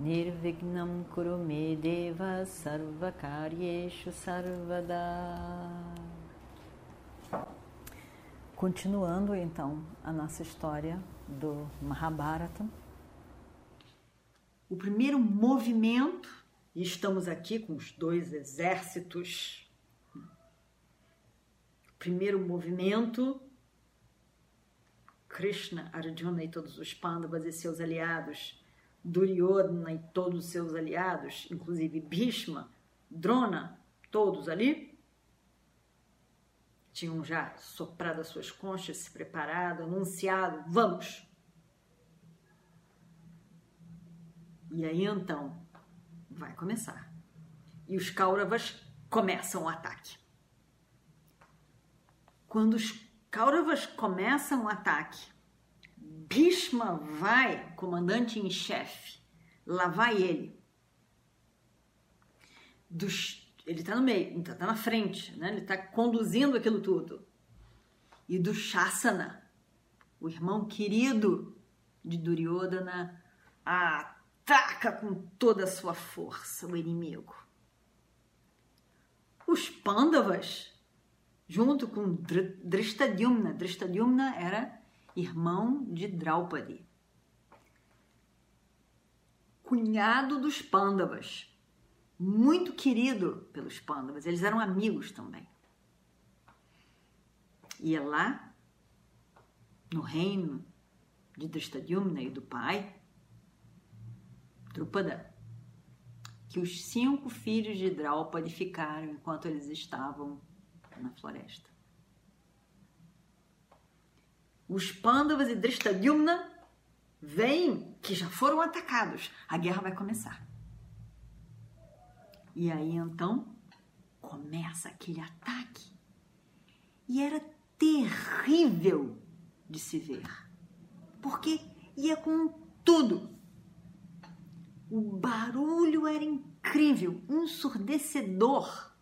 Nirvignam Kurume Deva Sarvakaryeshu Sarvada Continuando então a nossa história do Mahabharata. O primeiro movimento, e estamos aqui com os dois exércitos. O primeiro movimento, Krishna, Arjuna e todos os Pandavas e seus aliados, Duryodhana e todos os seus aliados, inclusive Bhishma, Drona, todos ali tinham já soprado as suas conchas, se preparado, anunciado: vamos! E aí então vai começar. E os Kauravas começam o ataque. Quando os Kauravas começam o ataque, Bhishma vai, comandante em chefe, lá vai ele. Dos ele está no meio, está tá na frente, né? ele está conduzindo aquilo tudo. E do Shasana, o irmão querido de Duryodhana, ataca com toda a sua força o inimigo. Os Pandavas, junto com Drishtadyumna, Drishtadyumna era irmão de Draupadi, cunhado dos Pandavas muito querido pelos Pandavas, eles eram amigos também. E é lá, no reino de Drishtadyumna e do pai, Drupada, que os cinco filhos de Draupadi ficaram enquanto eles estavam na floresta. Os Pandavas e Drishtadyumna veem que já foram atacados. A guerra vai começar. E aí então começa aquele ataque. E era terrível de se ver, porque ia com tudo. O barulho era incrível, ensurdecedor.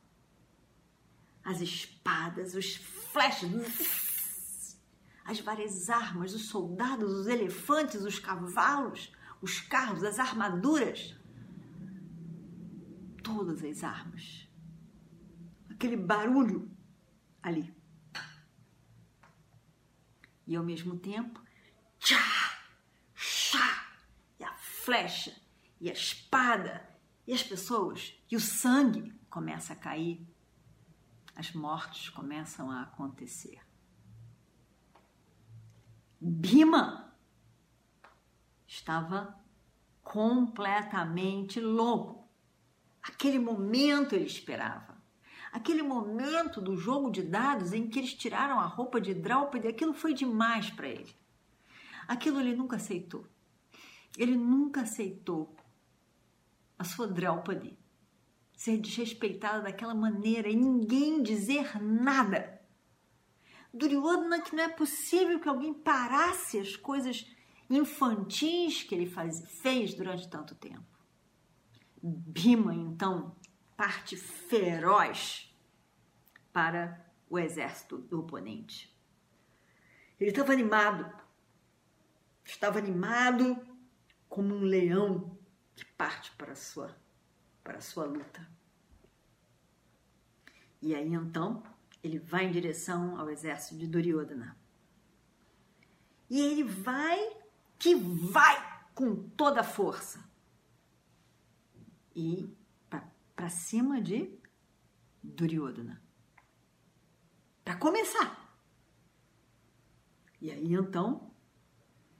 As espadas, os flashes, as várias armas, os soldados, os elefantes, os cavalos, os carros, as armaduras todas as armas. Aquele barulho ali. E ao mesmo tempo, tchá, chá, e a flecha, e a espada, e as pessoas, e o sangue começa a cair. As mortes começam a acontecer. Bima estava completamente louco. Aquele momento ele esperava. Aquele momento do jogo de dados em que eles tiraram a roupa de Draupadi, aquilo foi demais para ele. Aquilo ele nunca aceitou. Ele nunca aceitou a sua Draupadi ser desrespeitada daquela maneira e ninguém dizer nada. Duryodhana que não é possível que alguém parasse as coisas infantis que ele faz, fez durante tanto tempo. Bima, então, parte feroz para o exército do oponente. Ele estava animado, estava animado como um leão que parte para a sua, para a sua luta. E aí então ele vai em direção ao exército de Duryodhana. E ele vai que vai com toda a força e para cima de Duryodhana. Para começar. E aí então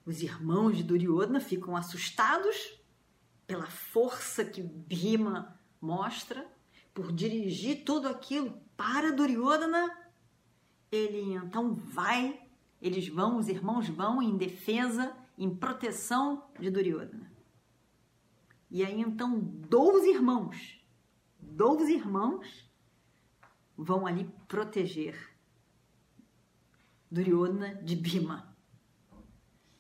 os irmãos de Duryodhana ficam assustados pela força que Bhima mostra por dirigir tudo aquilo para Duryodhana. Ele então vai, eles vão, os irmãos vão em defesa, em proteção de Duryodhana. E aí então 12 irmãos doze irmãos vão ali proteger Duryodhana de Bhima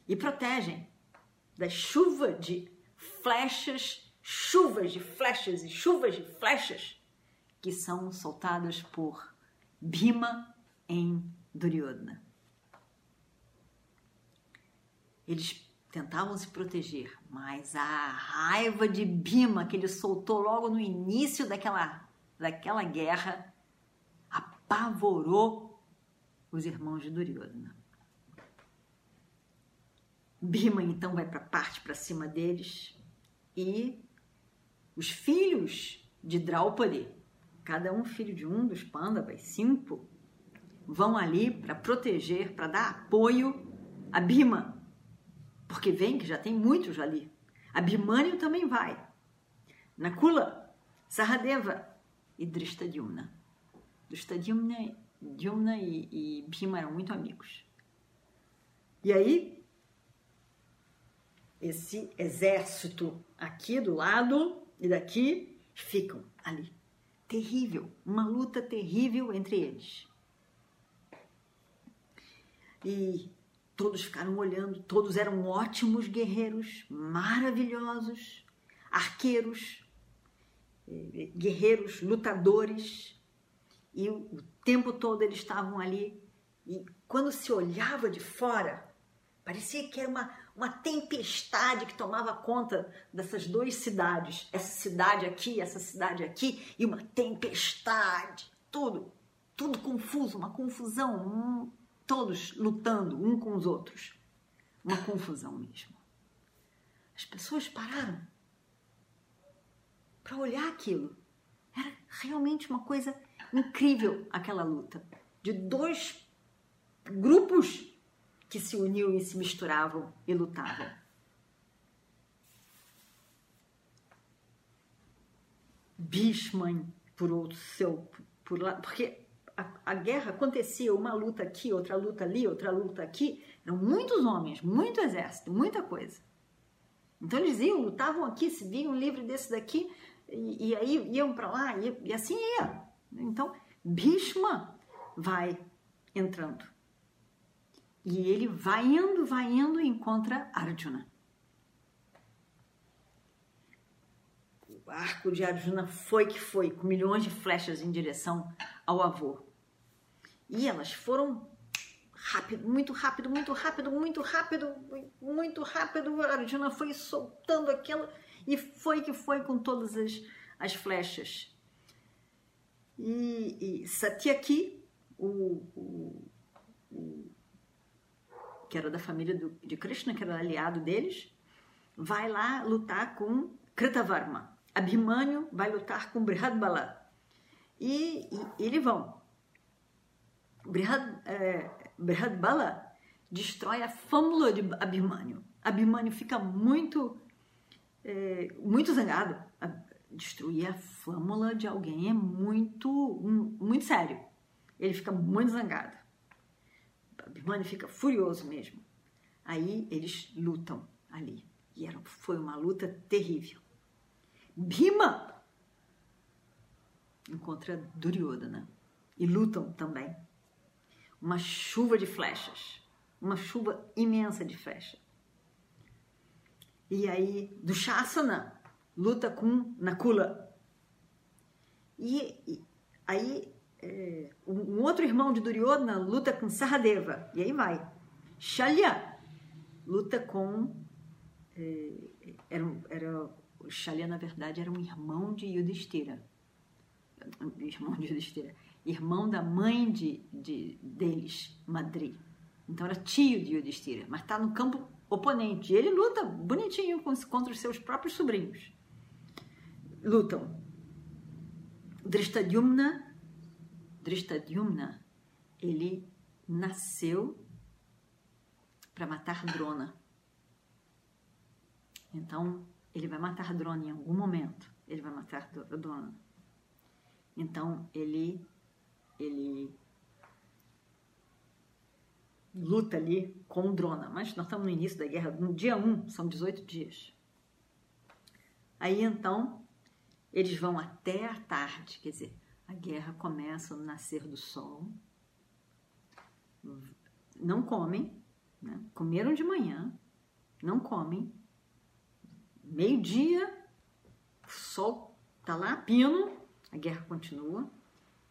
e protegem da chuva de flechas, chuvas de flechas e chuvas de flechas que são soltadas por Bhima em Duryodhana. Eles tentavam se proteger, mas a raiva de Bhima que ele soltou logo no início daquela, daquela guerra apavorou os irmãos de Duryodhana. Bhima então vai para parte para cima deles e os filhos de Draupadi, cada um filho de um dos Pandavas, cinco, vão ali para proteger, para dar apoio a Bhima, porque vem que já tem muitos ali. Abhimanyu também vai. Nakula, Saradeva e Drishtadyumna. Drishtadyumna Dyumna e, e Bhima eram muito amigos. E aí, esse exército aqui do lado e daqui ficam ali. Terrível, uma luta terrível entre eles. E todos ficaram olhando, todos eram ótimos guerreiros, maravilhosos, arqueiros, eh, guerreiros, lutadores, e o tempo todo eles estavam ali. E quando se olhava de fora, parecia que era uma, uma tempestade que tomava conta dessas duas cidades. Essa cidade aqui, essa cidade aqui, e uma tempestade. Tudo, tudo confuso, uma confusão. Um, todos lutando um com os outros. Uma confusão mesmo. As pessoas pararam para olhar aquilo. Era realmente uma coisa incrível aquela luta de dois grupos que se uniam e se misturavam e lutavam. Bishman, por outro seu, por lá, porque a, a, guerra acontecia, uma luta aqui, outra luta ali, outra luta aqui, eram muitos homens, muito exército, muita coisa. Então eles iam, lutavam aqui, se viam livre desse daqui, e, e aí iam para lá, e, e assim ia. Então, Bhishma vai entrando. E ele vai indo, vai indo e encontra Arjuna. O arco de Arjuna foi que foi, com milhões de flechas em direção ao avô. E elas foram rápido, muito rápido, muito rápido, muito rápido, muito rápido. Arjuna foi soltando aquela e foi que foi com todas as, as flechas e, e Satyaki, o, o, o, que era da família do, de Krishna, que era aliado deles, vai lá lutar com Kritavarma. Abhimanyu vai lutar com Brihadbala. E, e eles vão. Brihad, é, Brihadbala destrói a fâmula de Abhimanyu. Abhimanyu fica muito, é, muito zangado destruir a flâmula de alguém é muito, muito sério. Ele fica muito zangado. Abhimanyu fica furioso mesmo. Aí eles lutam ali. E era, foi uma luta terrível. Bhima encontra Duryodhana e lutam também. Uma chuva de flechas, uma chuva imensa de flechas. E aí, do Shasana, luta com Nakula. E, e aí é, um outro irmão de Duryodhana luta com Saradeva. E aí vai. Shalya luta com. É, era, era, Shalya, na verdade, era um irmão de Yudhishthira. Irmão de Yudhishthira. Irmão da mãe de, de, deles, Madri. Então era tio de Yudhishthira, mas está no campo oponente. E ele luta bonitinho contra os seus próprios sobrinhos lutam. Drishtadyumna, Drishtadyumna, ele nasceu para matar Drona. Então, ele vai matar Drona em algum momento. Ele vai matar Drona. Então, ele ele luta ali com Drona. Mas nós estamos no início da guerra, no dia 1, são 18 dias. Aí então Eles vão até a tarde, quer dizer, a guerra começa no nascer do sol. Não comem, né? comeram de manhã, não comem. Meio-dia, o sol tá lá, pino, a guerra continua.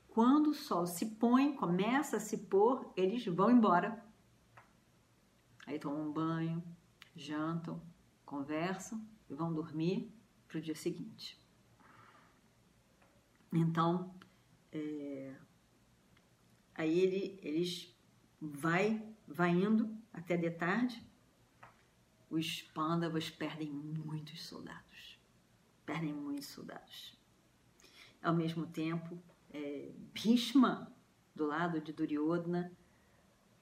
Quando o sol se põe, começa a se pôr, eles vão embora. Aí tomam um banho, jantam, conversam e vão dormir para o dia seguinte. Então, é, aí ele, eles vai, vai indo até de tarde. Os pândavas perdem muitos soldados, perdem muitos soldados. Ao mesmo tempo, é, Bhishma, do lado de Duryodhana,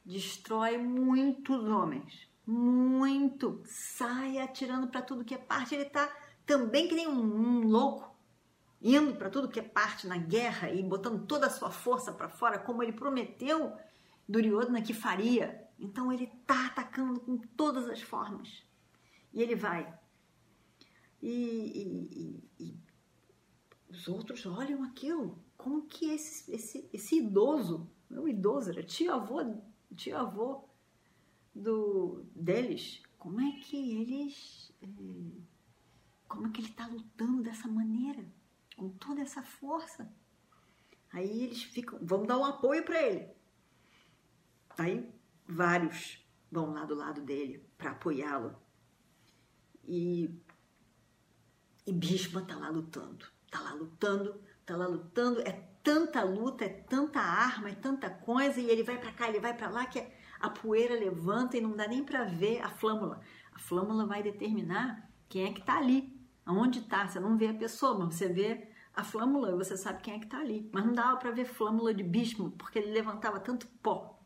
destrói muitos homens, muito, sai atirando para tudo que é parte. Ele está também que nem um, um louco, indo para tudo que é parte na guerra e botando toda a sua força para fora, como ele prometeu Duryodhana que faria. Então ele está atacando com todas as formas. E ele vai. E, e, e, os outros olham aquilo. Como que esse, esse, esse idoso, não idoso, era tio-avô, tio-avô do, deles, como é que eles. Eh, como é que ele está lutando dessa maneira? Essa força. Aí eles ficam, vão dar um apoio para ele. Aí vários vão lá do lado dele para apoiá-lo. E, e Bhishma tá lá lutando, tá lá lutando, tá lá lutando. É tanta luta, é tanta arma, é tanta coisa e ele vai para cá, ele vai para lá que a poeira levanta e não dá nem para ver a flâmula. A flâmula vai determinar quem é que tá ali Aonde está? Você não vê a pessoa, mas você vê a flâmula você sabe quem é que está ali. Mas não dava para ver flâmula de bispo, porque ele levantava tanto pó.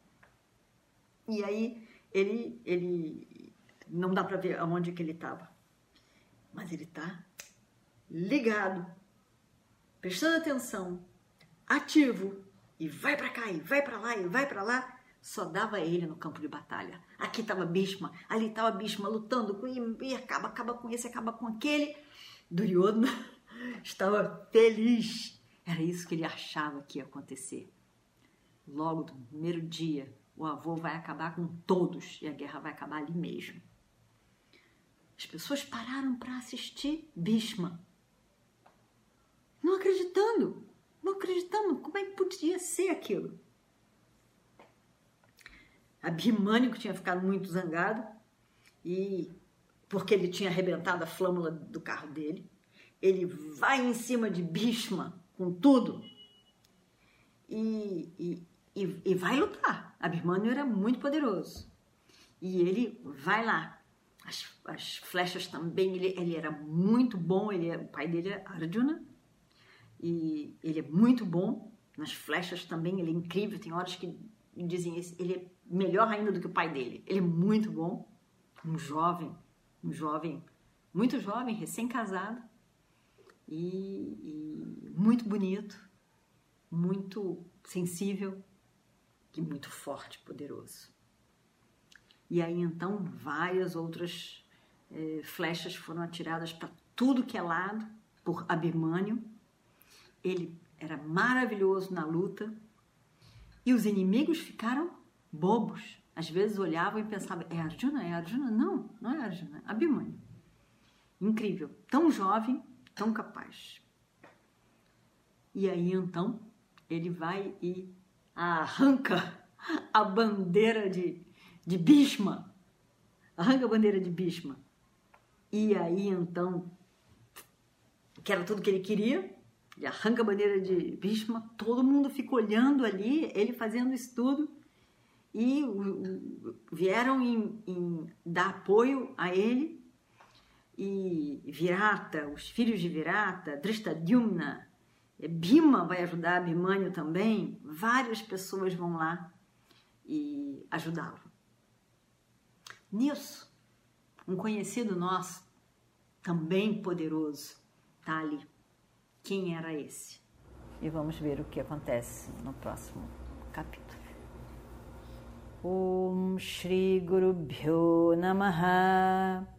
E aí ele, ele não dá para ver aonde que ele estava. Mas ele está ligado, prestando atenção, ativo, e vai para cá, e vai para lá, e vai para lá. Só dava ele no campo de batalha. Aqui estava Bhishma, ali estava Bhishma lutando com e acaba, acaba com esse, acaba com aquele. Duryodhana estava feliz. Era isso que ele achava que ia acontecer. Logo do primeiro dia, o avô vai acabar com todos e a guerra vai acabar ali mesmo. As pessoas pararam para assistir Bhishma. Não acreditando, não acreditando. Como é que podia ser aquilo? Abhimanyu, que tinha ficado muito zangado, e porque ele tinha arrebentado a flâmula do carro dele. Ele vai em cima de Bhishma com tudo e, e, e, e vai lutar. Abhimanyu era muito poderoso. E ele vai lá. As, as flechas também, ele, ele era muito bom. Ele é, o pai dele é Arjuna. E ele é muito bom nas flechas também. Ele é incrível. Tem horas que dizem ele é melhor ainda do que o pai dele. Ele é muito bom. Um jovem um jovem, muito jovem, recém-casado e, e muito bonito, muito sensível e muito forte, poderoso. E aí então várias outras é, flechas foram atiradas para tudo que é lado por Abimânio. Ele era maravilhoso na luta e os inimigos ficaram bobos. Às vezes olhavam e pensavam, é Arjuna? É Arjuna? Não, não é Arjuna, é Abhimanyu. Incrível, tão jovem, tão capaz. E aí então ele vai e arranca a bandeira de, de Bhishma, arranca a bandeira de Bhishma. E aí então, que era tudo que ele queria, arranca a bandeira de Bhishma, todo mundo fica olhando ali, ele fazendo isso tudo e vieram em, em dar apoio a ele e Virata, os filhos de Virata, Drishtadyumna, Bhima vai ajudar Abhimanyu também, várias pessoas vão lá e ajudá-lo. Nisso, um conhecido nosso, também poderoso, está ali. Quem era esse? E vamos ver o que acontece no próximo capítulo. Om Shri Guru Bhyo Namaha